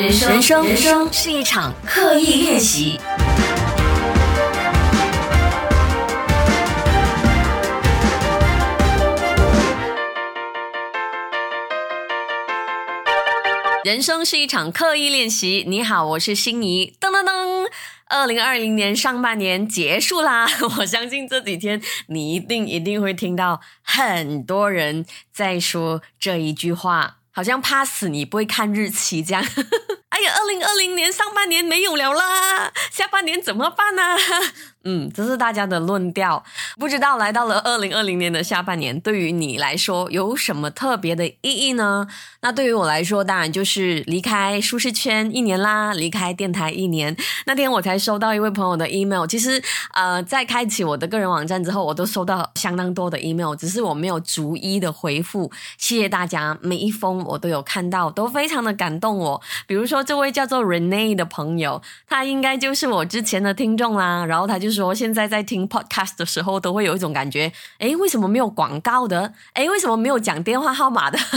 人生人生人生是一场刻意练习。人生是一场刻意练习。你好，我是心仪。噔噔噔，二零二零年上半年结束啦！我相信这几天你一定一定会听到很多人在说这一句话，好像怕死你不会看日期这样。哎呀，二零二零年上半年没有了啦，下半年怎么办呢？嗯，这是大家的论调。不知道来到了二零二零年的下半年，对于你来说有什么特别的意义呢？那对于我来说，当然就是离开舒适圈一年啦，离开电台一年。那天我才收到一位朋友的 email。其实，呃，在开启我的个人网站之后，我都收到相当多的 email，只是我没有逐一的回复。谢谢大家，每一封我都有看到，都非常的感动我。比如说这位叫做 Rene 的朋友，他应该就是我之前的听众啦。然后他就是说，现在在听 podcast 的时候，都会有一种感觉，诶，为什么没有广告的？诶，为什么没有讲电话号码的？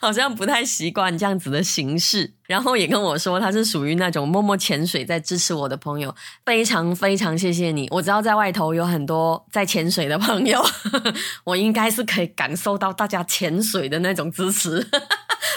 好像不太习惯这样子的形式，然后也跟我说他是属于那种默默潜水在支持我的朋友，非常非常谢谢你。我知道在外头有很多在潜水的朋友，我应该是可以感受到大家潜水的那种支持。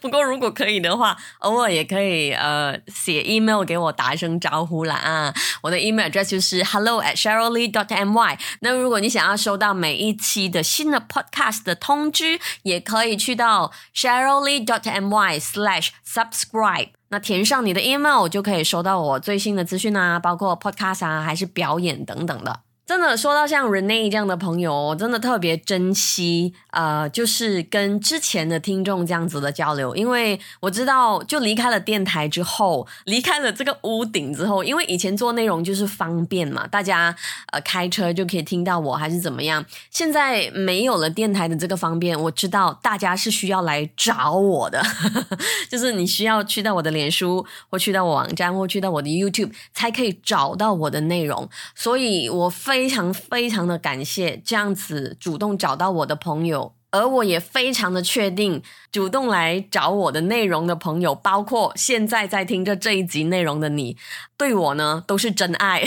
不过如果可以的话，偶尔也可以呃写 email 给我打一声招呼啦啊！我的 email address 就是 hello at sherylly dot my。那如果你想要收到每一期的新的 podcast 的通知，也可以去到 sherylly dot my slash subscribe。那填上你的 email 就可以收到我最新的资讯啊，包括 podcast 啊，还是表演等等的。真的说到像 Rene 这样的朋友，我真的特别珍惜，呃，就是跟之前的听众这样子的交流，因为我知道，就离开了电台之后，离开了这个屋顶之后，因为以前做内容就是方便嘛，大家呃开车就可以听到我，还是怎么样。现在没有了电台的这个方便，我知道大家是需要来找我的，就是你需要去到我的脸书，或去到我网站，或去到我的 YouTube，才可以找到我的内容，所以我非。非常非常的感谢这样子主动找到我的朋友，而我也非常的确定，主动来找我的内容的朋友，包括现在在听着这一集内容的你，对我呢都是真爱。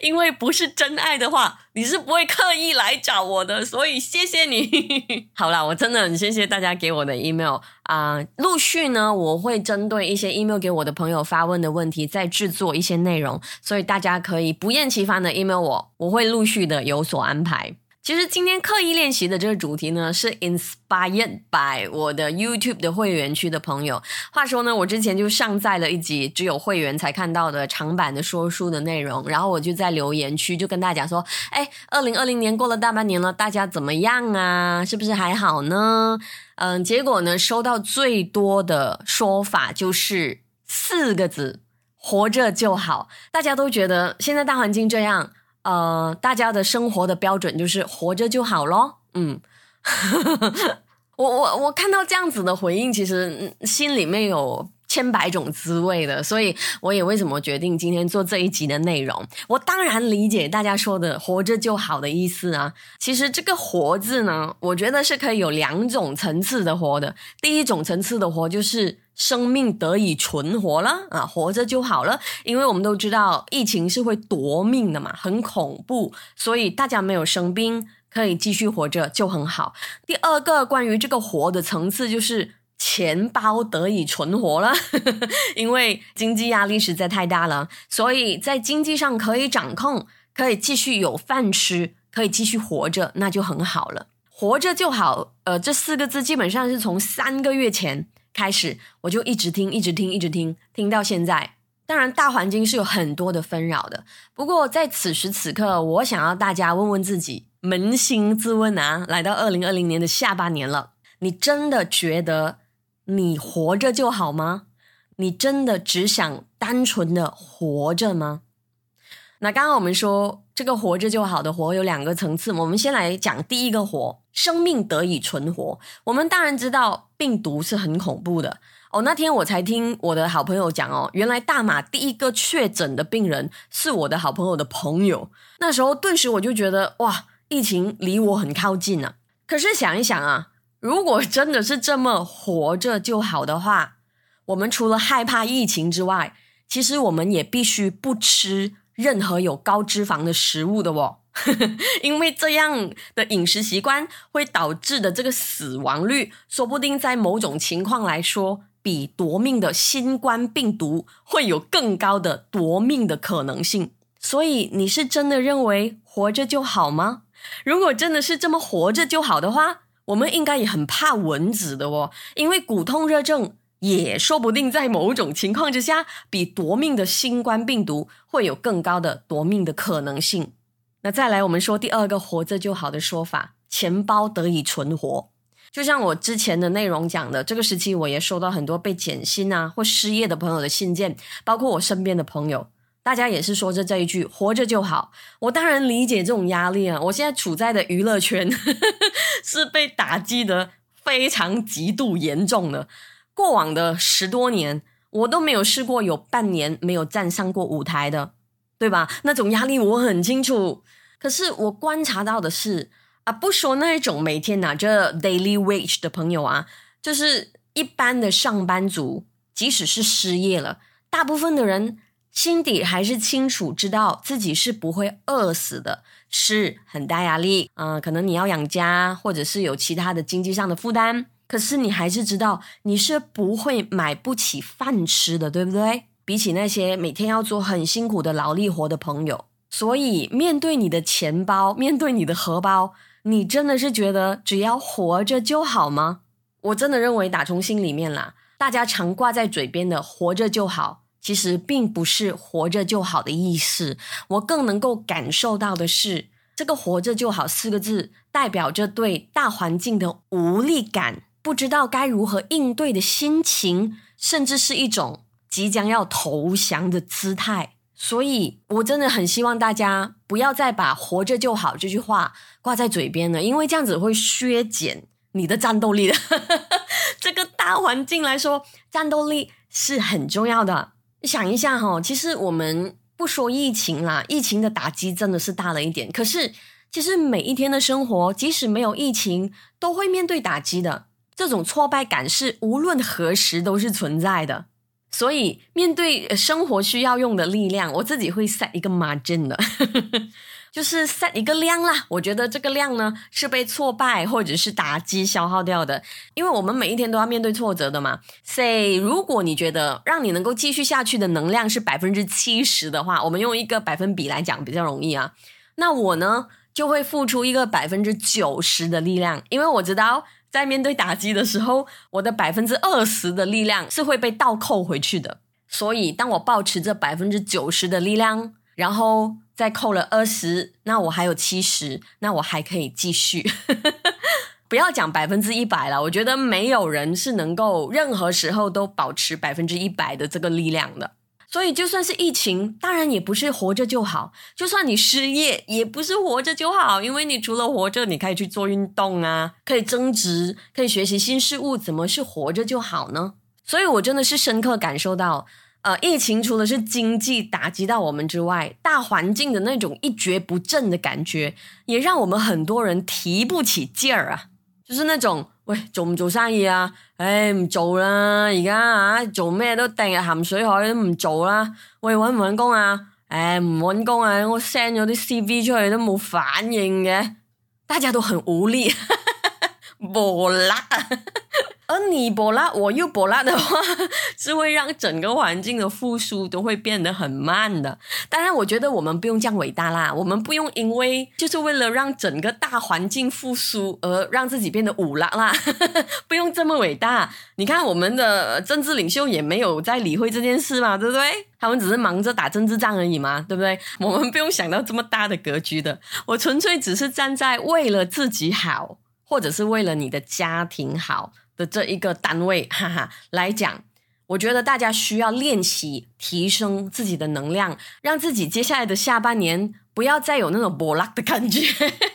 因为不是真爱的话，你是不会刻意来找我的，所以谢谢你。好啦，我真的很谢谢大家给我的 email 啊，陆续呢，我会针对一些 email 给我的朋友发问的问题，再制作一些内容，所以大家可以不厌其烦的 email 我，我会陆续的有所安排。其实今天刻意练习的这个主题呢，是 inspired by 我的 YouTube 的会员区的朋友。话说呢，我之前就上载了一集只有会员才看到的长版的说书的内容，然后我就在留言区就跟大家说：“哎，二零二零年过了大半年了，大家怎么样啊？是不是还好呢？”嗯，结果呢，收到最多的说法就是四个字：“活着就好。”大家都觉得现在大环境这样。呃，大家的生活的标准就是活着就好咯。嗯，我我我看到这样子的回应，其实心里面有千百种滋味的，所以我也为什么决定今天做这一集的内容。我当然理解大家说的“活着就好”的意思啊。其实这个“活”字呢，我觉得是可以有两种层次的活的。第一种层次的活就是。生命得以存活了啊，活着就好了。因为我们都知道疫情是会夺命的嘛，很恐怖，所以大家没有生病，可以继续活着就很好。第二个关于这个活的层次，就是钱包得以存活了，因为经济压力实在太大了，所以在经济上可以掌控，可以继续有饭吃，可以继续活着，那就很好了。活着就好，呃，这四个字基本上是从三个月前。开始我就一直听，一直听，一直听，听到现在。当然，大环境是有很多的纷扰的。不过，在此时此刻，我想要大家问问自己，扪心自问啊，来到二零二零年的下半年了，你真的觉得你活着就好吗？你真的只想单纯的活着吗？那刚刚我们说这个活着就好的活有两个层次，我们先来讲第一个活，生命得以存活。我们当然知道病毒是很恐怖的哦。那天我才听我的好朋友讲哦，原来大马第一个确诊的病人是我的好朋友的朋友。那时候顿时我就觉得哇，疫情离我很靠近啊。可是想一想啊，如果真的是这么活着就好的话，我们除了害怕疫情之外，其实我们也必须不吃任何有高脂肪的食物的哦，因为这样的饮食习惯会导致的这个死亡率，说不定在某种情况来说，比夺命的新冠病毒会有更高的夺命的可能性。所以，你是真的认为活着就好吗？如果真的是这么活着就好的话，我们应该也很怕蚊子的哦，因为骨痛热症也说不定在某种情况之下，比夺命的新冠病毒会有更高的夺命的可能性。那再来，我们说第二个活着就好的说法，钱包得以存活。就像我之前的内容讲的，这个时期我也收到很多被减薪啊或失业的朋友的信件，包括我身边的朋友。大家也是说着这一句“活着就好”，我当然理解这种压力啊。我现在处在的娱乐圈 是被打击的非常极度严重的。过往的十多年，我都没有试过有半年没有站上过舞台的，对吧？那种压力我很清楚。可是我观察到的是啊，不说那一种每天拿着 daily wage 的朋友啊，就是一般的上班族，即使是失业了，大部分的人。心底还是清楚知道自己是不会饿死的，是很大压力啊，可能你要养家，或者是有其他的经济上的负担。可是你还是知道你是不会买不起饭吃的，对不对？比起那些每天要做很辛苦的劳力活的朋友，所以面对你的钱包，面对你的荷包，你真的是觉得只要活着就好吗？我真的认为打从心里面啦，大家常挂在嘴边的“活着就好”。其实并不是活着就好的意思，我更能够感受到的是，这个“活着就好”四个字代表着对大环境的无力感，不知道该如何应对的心情，甚至是一种即将要投降的姿态。所以，我真的很希望大家不要再把“活着就好”这句话挂在嘴边了，因为这样子会削减你的战斗力的。这个大环境来说，战斗力是很重要的。想一下哈，其实我们不说疫情啦，疫情的打击真的是大了一点。可是，其实每一天的生活，即使没有疫情，都会面对打击的。这种挫败感是无论何时都是存在的。所以，面对生活需要用的力量，我自己会 set 一个 margin 的。就是 set 一个量啦，我觉得这个量呢是被挫败或者是打击消耗掉的，因为我们每一天都要面对挫折的嘛。Say，如果你觉得让你能够继续下去的能量是百分之七十的话，我们用一个百分比来讲比较容易啊。那我呢就会付出一个百分之九十的力量，因为我知道在面对打击的时候，我的百分之二十的力量是会被倒扣回去的。所以当我保持着百分之九十的力量，然后。再扣了二十，那我还有七十，那我还可以继续。不要讲百分之一百了，我觉得没有人是能够任何时候都保持百分之一百的这个力量的。所以就算是疫情，当然也不是活着就好；就算你失业，也不是活着就好。因为你除了活着，你可以去做运动啊，可以增值，可以学习新事物，怎么是活着就好呢？所以我真的是深刻感受到。呃，疫情除了是经济打击到我们之外，大环境的那种一蹶不振的感觉，也让我们很多人提不起劲儿啊。就是那种，喂，做唔做生意啊？唉，唔做啦，而家啊，做咩都掟入咸水海都唔做啦。喂，搵唔搵工啊？唉，唔搵工啊，我 send 咗啲 CV 出去都冇反應嘅，大家都很無力，冇啦。而你博拉，我又博拉的话，是会让整个环境的复苏都会变得很慢的。当然，我觉得我们不用这样伟大啦，我们不用因为就是为了让整个大环境复苏而让自己变得武拉啦，不用这么伟大。你看，我们的政治领袖也没有在理会这件事嘛，对不对？他们只是忙着打政治仗而已嘛，对不对？我们不用想到这么大的格局的。我纯粹只是站在为了自己好，或者是为了你的家庭好。的这一个单位，哈哈，来讲，我觉得大家需要练习提升自己的能量，让自己接下来的下半年不要再有那种波浪的感觉，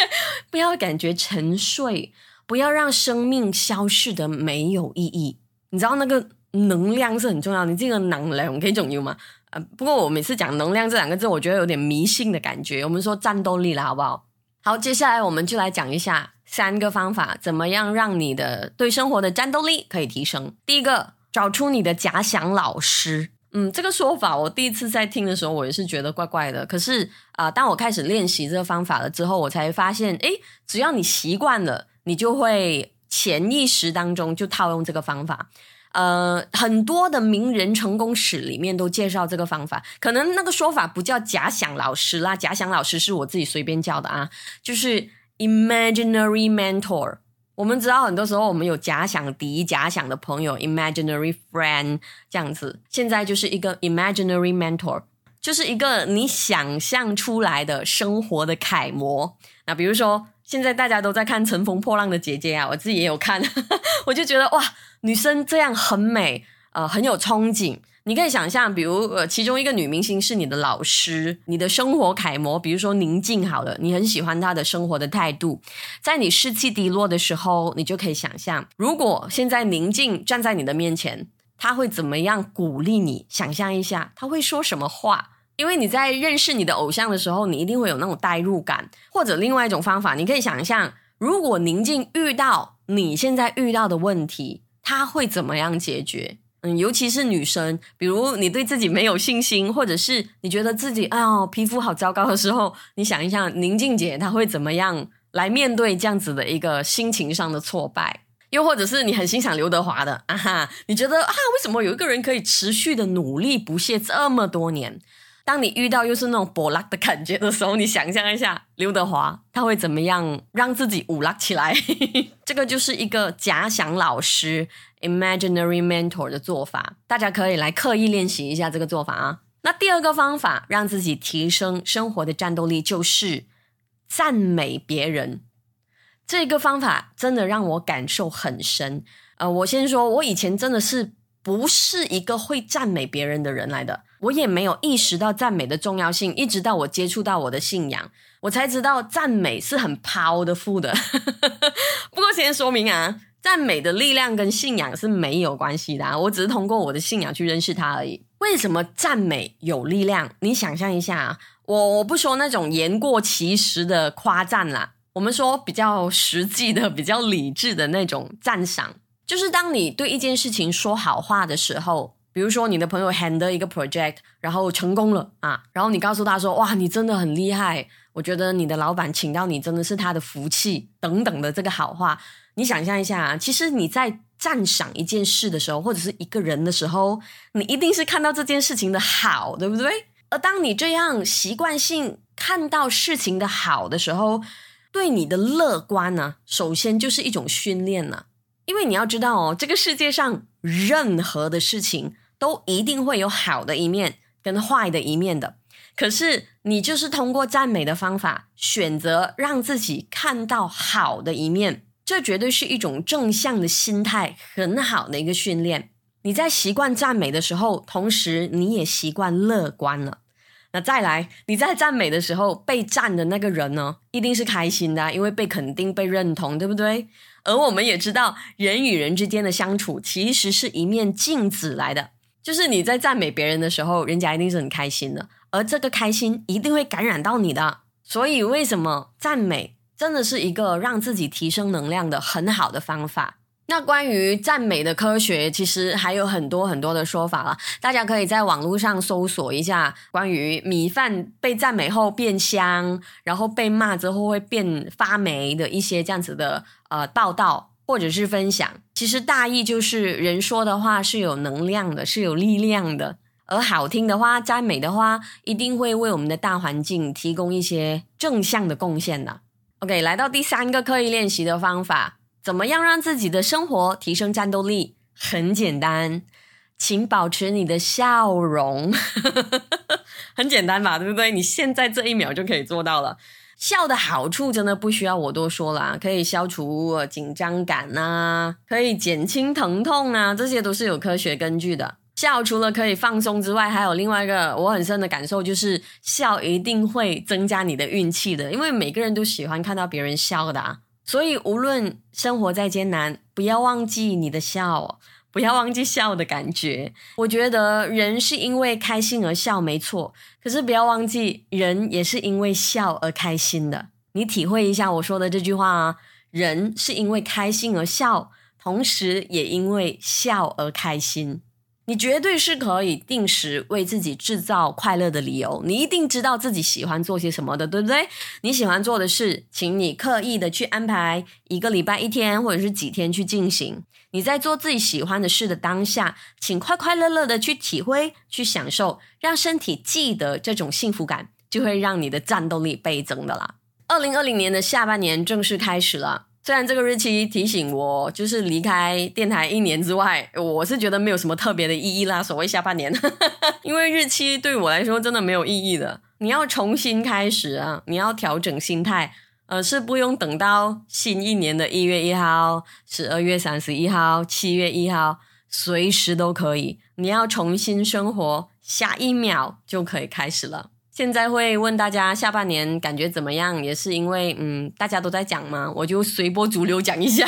不要感觉沉睡，不要让生命消逝的没有意义。你知道那个能量是很重要，你这个能量可以重要吗？呃，不过我每次讲能量这两个字，我觉得有点迷信的感觉。我们说战斗力了，好不好？好，接下来我们就来讲一下三个方法，怎么样让你的对生活的战斗力可以提升。第一个，找出你的假想老师。嗯，这个说法我第一次在听的时候，我也是觉得怪怪的。可是啊，当我开始练习这个方法了之后，我才发现，诶，只要你习惯了，你就会潜意识当中就套用这个方法。呃，很多的名人成功史里面都介绍这个方法。可能那个说法不叫假想老师啦，假想老师是我自己随便叫的啊，就是 imaginary mentor。我们知道，很多时候我们有假想敌、假想的朋友 （imaginary friend） 这样子。现在就是一个 imaginary mentor，就是一个你想象出来的生活的楷模。那比如说，现在大家都在看《乘风破浪的姐姐》啊，我自己也有看，我就觉得哇，女生这样很美，呃，很有憧憬。你可以想象，比如呃，其中一个女明星是你的老师，你的生活楷模，比如说宁静，好了，你很喜欢她的生活的态度。在你士气低落的时候，你就可以想象，如果现在宁静站在你的面前，他会怎么样鼓励你？想象一下，他会说什么话？因为你在认识你的偶像的时候，你一定会有那种代入感。或者另外一种方法，你可以想象，如果宁静遇到你现在遇到的问题，他会怎么样解决？嗯，尤其是女生，比如你对自己没有信心，或者是你觉得自己哎呦皮肤好糟糕的时候，你想一想宁静姐她会怎么样来面对这样子的一个心情上的挫败？又或者是你很欣赏刘德华的 啊哈，你觉得啊为什么有一个人可以持续的努力不懈这么多年？当你遇到又是那种波拉的感觉的时候，你想象一下刘德华他会怎么样让自己舞拉起来？这个就是一个假想老师 （imaginary mentor） 的做法，大家可以来刻意练习一下这个做法啊。那第二个方法让自己提升生活的战斗力，就是赞美别人。这个方法真的让我感受很深。呃，我先说，我以前真的是。不是一个会赞美别人的人来的，我也没有意识到赞美的重要性，一直到我接触到我的信仰，我才知道赞美是很 powerful 的。不过先说明啊，赞美的力量跟信仰是没有关系的，我只是通过我的信仰去认识它而已。为什么赞美有力量？你想象一下啊，我我不说那种言过其实的夸赞啦，我们说比较实际的、比较理智的那种赞赏。就是当你对一件事情说好话的时候，比如说你的朋友 handle 一个 project，然后成功了啊，然后你告诉他说：“哇，你真的很厉害，我觉得你的老板请到你真的是他的福气。”等等的这个好话，你想象一下啊，其实你在赞赏一件事的时候，或者是一个人的时候，你一定是看到这件事情的好，对不对？而当你这样习惯性看到事情的好的时候，对你的乐观呢，首先就是一种训练呢。因为你要知道哦，这个世界上任何的事情都一定会有好的一面跟坏的一面的。可是你就是通过赞美的方法，选择让自己看到好的一面，这绝对是一种正向的心态，很好的一个训练。你在习惯赞美的时候，同时你也习惯乐观了。那再来，你在赞美的时候，被赞的那个人呢，一定是开心的，因为被肯定、被认同，对不对？而我们也知道，人与人之间的相处其实是一面镜子来的。就是你在赞美别人的时候，人家一定是很开心的，而这个开心一定会感染到你的。所以，为什么赞美真的是一个让自己提升能量的很好的方法？那关于赞美的科学，其实还有很多很多的说法了。大家可以在网络上搜索一下关于米饭被赞美后变香，然后被骂之后会变发霉的一些这样子的呃报道或者是分享。其实大意就是人说的话是有能量的，是有力量的。而好听的话、赞美的话，一定会为我们的大环境提供一些正向的贡献的。OK，来到第三个刻意练习的方法。怎么样让自己的生活提升战斗力？很简单，请保持你的笑容。很简单吧，对不对？你现在这一秒就可以做到了。笑的好处真的不需要我多说了，可以消除紧张感呐，可以减轻疼痛啊，这些都是有科学根据的。笑除了可以放松之外，还有另外一个我很深的感受，就是笑一定会增加你的运气的，因为每个人都喜欢看到别人笑的。所以，无论生活再艰难，不要忘记你的笑，不要忘记笑的感觉。我觉得人是因为开心而笑，没错。可是不要忘记，人也是因为笑而开心的。你体会一下我说的这句话啊，人是因为开心而笑。同时也因为笑而开心。你绝对是可以定时为自己制造快乐的理由。你一定知道自己喜欢做些什么的，对不对？你喜欢做的事，请你刻意的去安排一个礼拜一天或者是几天去进行。你在做自己喜欢的事的当下，请快快乐乐的去体会、去享受，让身体记得这种幸福感，就会让你的战斗力倍增的啦。二零二零年的下半年正式开始了。虽然这个日期提醒我就是离开电台一年之外，我是觉得没有什么特别的意义啦。所谓下半年，因为日期对我来说真的没有意义的。你要重新开始啊，你要调整心态，呃，是不用等到新一年的一月一号、十二月三十一号、七月一号，随时都可以。你要重新生活，下一秒就可以开始了。现在会问大家下半年感觉怎么样，也是因为嗯大家都在讲嘛，我就随波逐流讲一下。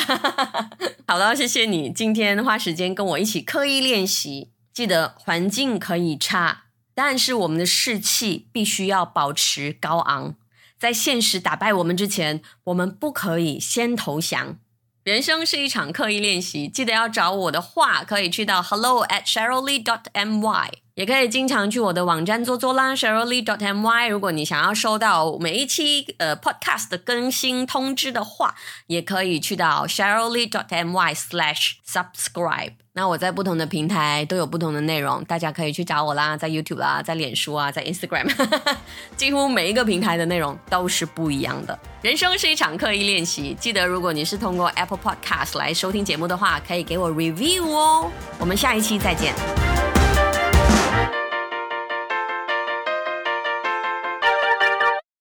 好了，谢谢你今天花时间跟我一起刻意练习。记得环境可以差，但是我们的士气必须要保持高昂。在现实打败我们之前，我们不可以先投降。人生是一场刻意练习，记得要找我的话，可以去到 hello at sheryllee dot my。也可以经常去我的网站做做啦，sheryllee dot my。如果你想要收到每一期呃 podcast 的更新通知的话，也可以去到 sheryllee dot my slash subscribe。那我在不同的平台都有不同的内容，大家可以去找我啦，在 YouTube 啦，在脸书啊，在 Instagram，几乎每一个平台的内容都是不一样的。人生是一场刻意练习，记得如果你是通过 Apple Podcast 来收听节目的话，可以给我 review 哦。我们下一期再见。